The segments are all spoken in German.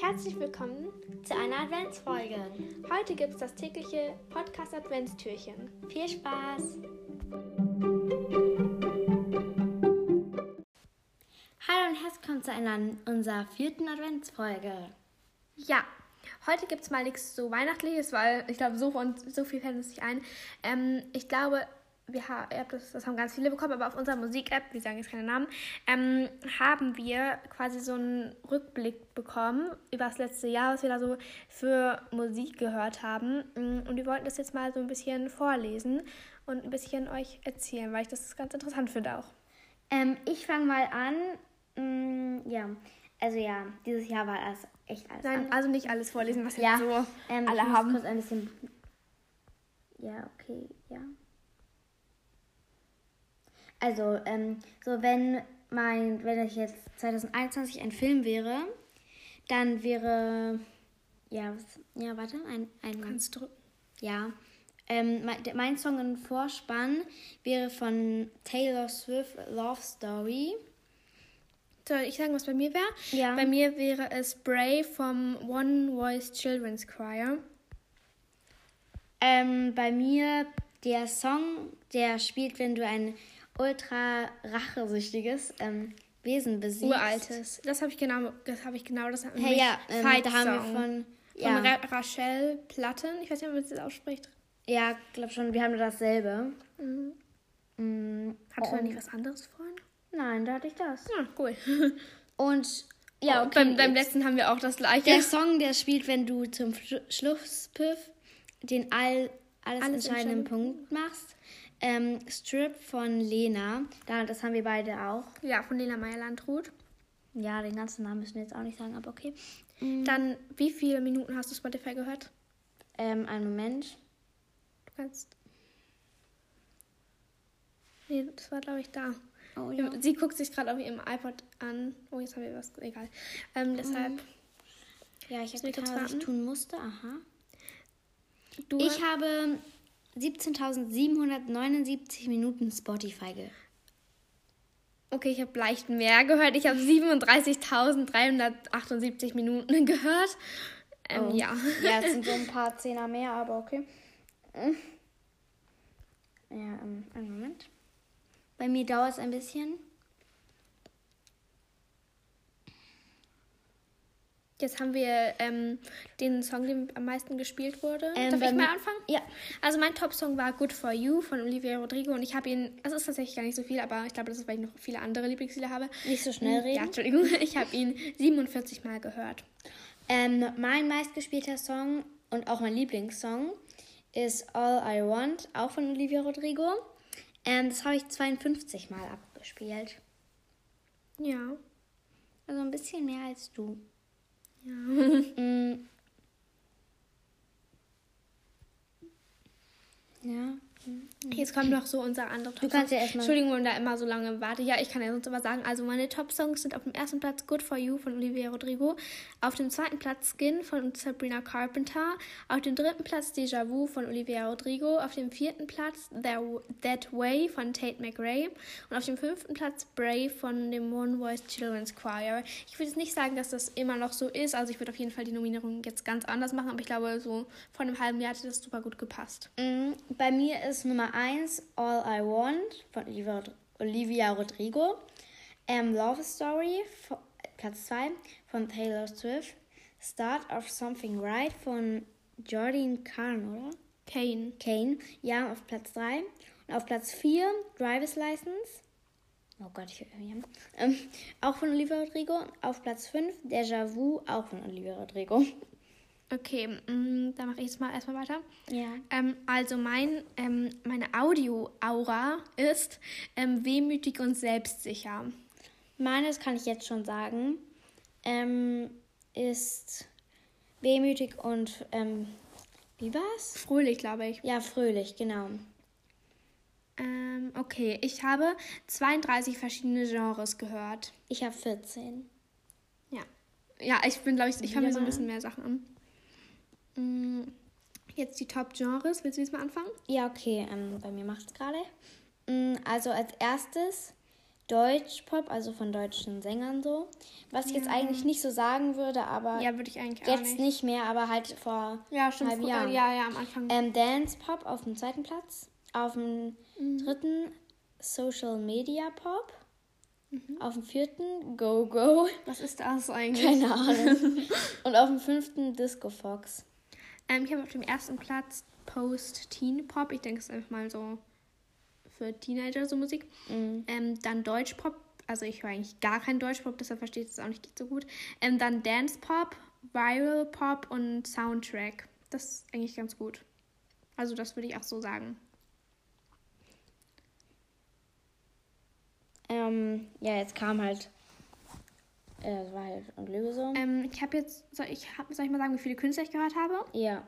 Herzlich willkommen zu einer Adventsfolge. Heute gibt es das tägliche Podcast Adventstürchen. Viel Spaß! Hallo und herzlich willkommen zu einer unserer vierten Adventsfolge. Ja, heute gibt es mal nichts so Weihnachtliches, weil ich glaube, so, so viel fällt uns nicht ein. Ähm, ich glaube, wir haben, das, das haben ganz viele bekommen, aber auf unserer Musik-App, wir sagen jetzt keine Namen, ähm, haben wir quasi so einen Rückblick bekommen über das letzte Jahr, was wir da so für Musik gehört haben. Mm, und wir wollten das jetzt mal so ein bisschen vorlesen und ein bisschen euch erzählen, weil ich das ganz interessant finde auch. Ähm, ich fange mal an. Mm, ja, also ja, dieses Jahr war das echt alles. Nein, anders. also nicht alles vorlesen, was ja, jetzt so ähm, alle ich haben. Kurz ein bisschen. Ja, okay, ja. Also, ähm, so wenn mein, wenn ich jetzt 2021 ein Film wäre, dann wäre, ja, was, ja, warte, ein, ein Kannst du? Ja. Ähm, mein, mein Song im Vorspann wäre von Taylor Swift Love Story. Soll ich sagen, was bei mir wäre? Ja. Bei mir wäre es Bray vom One Voice Children's Choir. Ähm, bei mir der Song, der spielt, wenn du ein ultra rachesüchtiges ähm, Wesen besiegt. Uraltes. Das habe ich genau, das habe ich genau, das hey, ja, ähm, da haben wir von, ja. von Ra Rachel Platten. Ich weiß nicht, ob man das ausspricht. Ja, glaube schon. Wir haben nur dasselbe. Mhm. Mhm. Hattest du da nicht was anderes vorhin? Nein, da hatte ich das. Ja, cool. Und ja, okay. beim, beim letzten haben wir auch das gleiche. Der Song, der spielt, wenn du zum Schlusspiff den all, alles, alles entscheidenden Punkt machst. Ähm, Strip von Lena. das haben wir beide auch. Ja, von Lena Meyer-Landrut. Ja, den ganzen Namen müssen wir jetzt auch nicht sagen, aber okay. Mhm. Dann, wie viele Minuten hast du Spotify gehört? Ähm, einen Moment. Du kannst. Nee, das war, glaube ich, da. Oh, ja. Sie guckt sich gerade auf ihrem iPod an. Oh, jetzt haben wir was. Egal. Ähm, deshalb. Mhm. Ja, ich habe getan, was ich tun musste. Aha. Du ich habe 17.779 Minuten Spotify gehört. Okay, ich habe leicht mehr gehört. Ich habe 37.378 Minuten gehört. Ähm, oh. Ja. Ja, es sind so ein paar Zehner mehr, aber okay. Ja, ähm, einen Moment. Bei mir dauert es ein bisschen. Jetzt haben wir ähm, den Song, der am meisten gespielt wurde. Ähm, Darf ich mal anfangen? Ja. Also mein Top-Song war Good For You von Olivia Rodrigo und ich habe ihn, es ist tatsächlich gar nicht so viel, aber ich glaube, das ist, weil ich noch viele andere Lieblingslieder habe. Nicht so schnell reden. Ja, Entschuldigung. Ich habe ihn 47 Mal gehört. Ähm, mein meistgespielter Song und auch mein Lieblingssong ist All I Want, auch von Olivia Rodrigo. Ähm, das habe ich 52 Mal abgespielt. Ja. Also ein bisschen mehr als du. Ja. mm. Ja. Jetzt kommt noch so unser anderer Top. Du kannst ja erstmal. Entschuldigung, wenn da immer so lange warte. Ja, ich kann ja sonst aber sagen. Also meine Top-Songs sind auf dem ersten Platz Good for You von Olivia Rodrigo, auf dem zweiten Platz Skin von Sabrina Carpenter, auf dem dritten Platz Déjà Vu von Olivia Rodrigo, auf dem vierten Platz That Way von Tate McRae und auf dem fünften Platz Brave von dem One Voice Children's Choir. Ich würde jetzt nicht sagen, dass das immer noch so ist. Also ich würde auf jeden Fall die Nominierung jetzt ganz anders machen, aber ich glaube, so vor einem halben Jahr hat das super gut gepasst. Mm, bei mir ist ist Nummer 1 All I Want von Olivia Rodrigo. Ähm, Love Story, Platz 2 von Taylor Swift. Start of Something Right von Jordan Kahn, oder? Kane. Kane, ja, auf Platz 3. Und auf Platz 4 Driver's License. Oh Gott, ich höre ähm, Auch von Olivia Rodrigo. Auf Platz 5 Déjà Vu, auch von Olivia Rodrigo. Okay, mh, dann mache ich jetzt mal erstmal weiter. Ja. Ähm, also mein, ähm, meine Audio-Aura ist ähm, wehmütig und selbstsicher. Meines kann ich jetzt schon sagen, ähm, ist wehmütig und ähm, wie war's? Fröhlich, glaube ich. Ja, fröhlich, genau. Ähm, okay, ich habe 32 verschiedene Genres gehört. Ich habe 14. Ja. Ja, ich bin, glaube ich, ich höre mir so ein bisschen mehr Sachen an. Jetzt die Top-Genres. Willst du jetzt mal anfangen? Ja, okay. Ähm, bei mir macht es gerade. Mm, also als erstes Deutschpop, also von deutschen Sängern so. Was ich jetzt eigentlich nicht so sagen würde, aber Ja, würde ich eigentlich jetzt nicht. nicht. mehr, aber halt vor Ja, halben früher- Jahren. Ja, ja, am Anfang. Ähm, Dance Pop auf dem zweiten Platz. Auf dem Mhm. dritten Social Media Pop. Mhm. Auf dem vierten Go Go. Was ist das eigentlich? Keine Ahnung. Und auf dem fünften Disco Fox. Ähm, ich habe auf dem ersten Platz Post-Teen Pop. Ich denke, es ist einfach mal so für Teenager so Musik. Mhm. Ähm, dann Deutschpop. Also ich höre eigentlich gar keinen Deutschpop, deshalb verstehe ich das auch nicht so gut. Ähm, dann Dance Pop, Viral Pop und Soundtrack. Das ist eigentlich ganz gut. Also das würde ich auch so sagen. Ähm, ja, jetzt kam halt. Äh, das war halt Lüge so. Ähm, ich habe jetzt, soll ich, hab, soll ich mal sagen, wie viele Künstler ich gehört habe? ja.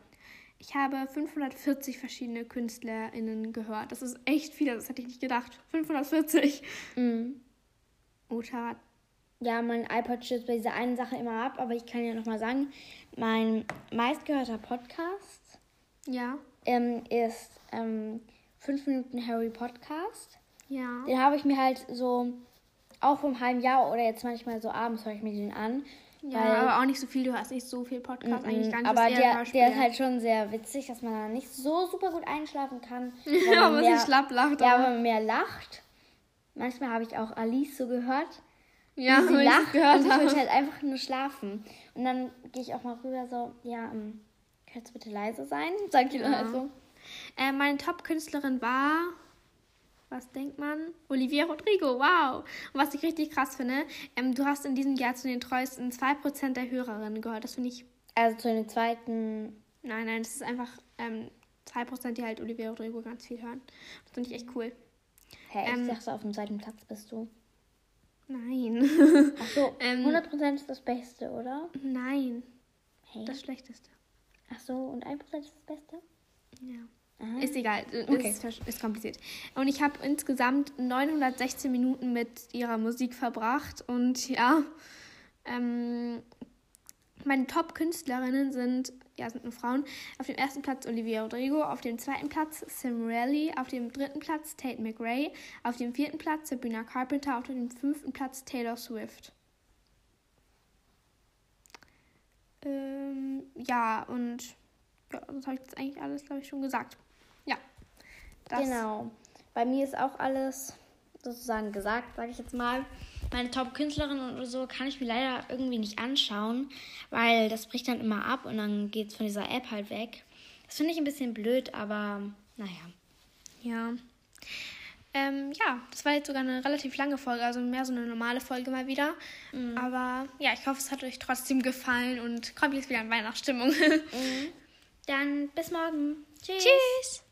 Ich habe 540 verschiedene KünstlerInnen gehört. Das ist echt viel, das hätte ich nicht gedacht. 540. Mhm. Uta, Ja, mein iPod stürzt bei dieser einen Sache immer ab, aber ich kann ja nochmal sagen, mein meistgehörter Podcast ja. ähm, ist ähm, 5 Minuten Harry Podcast. Ja. Den habe ich mir halt so auch vom halben Jahr oder jetzt manchmal so abends höre ich mir den an. Ja, aber auch nicht so viel. Du hast nicht so viel Podcast, eigentlich gar nicht. aber der, der ist halt schon sehr witzig, dass man da nicht so super gut einschlafen kann. Ja, man aber mehr- sie schlapp lacht. Ja, aber- aber mehr lacht. Manchmal habe ich auch Alice so gehört. ja, wie sie weil ich lacht gehört und ich will halt einfach nur schlafen. Und dann gehe ich auch mal rüber so, ja, ähm, kannst du bitte leise sein? Sag ich Ja. halt so. Äh, meine Top-Künstlerin war, was denkt man? Olivia Rodrigo, wow. Und was ich richtig krass finde, ähm, du hast in diesem Jahr zu den treuesten 2% der Hörerinnen gehört. Das finde ich, Also zu den zweiten, nein, nein, das ist einfach ähm, 2%, die halt Olivia Rodrigo ganz viel hören. Das finde ich echt cool. hä, Ähm, ich dachte, auf dem zweiten Platz bist du. Nein. Ach so, Ähm, 100% ist das Beste, oder? nein, Hey. das Schlechteste. Ach so, und 1% ist das Beste? Ja. Aha. Ist egal, Okay. ist, ist kompliziert. Und ich habe insgesamt 916 Minuten mit ihrer Musik verbracht und ja, ähm, meine Top-Künstlerinnen sind, ja, sind nur Frauen. Auf dem ersten Platz Olivia Rodrigo, auf dem zweiten Platz Sam Raleigh, auf dem dritten Platz Tate McRae, auf dem vierten Platz Sabrina Carpenter, auf dem fünften Platz Taylor Swift. Ähm, ja, und ja, das habe ich jetzt eigentlich alles, glaube ich, schon gesagt. Das, Genau. Bei mir ist auch alles sozusagen gesagt, sage ich jetzt mal. Meine Top-Künstlerin oder so kann ich mir leider irgendwie nicht anschauen, weil das bricht dann immer ab und dann geht es von dieser App halt weg. Das finde ich ein bisschen blöd, aber naja. Ja. Ähm, ja, das war jetzt sogar eine relativ lange Folge, also mehr so eine normale Folge mal wieder. Aber ja, ich hoffe, es hat euch trotzdem gefallen und kommt jetzt wieder in Weihnachtsstimmung. Dann bis morgen. Tschüss. Tschüss!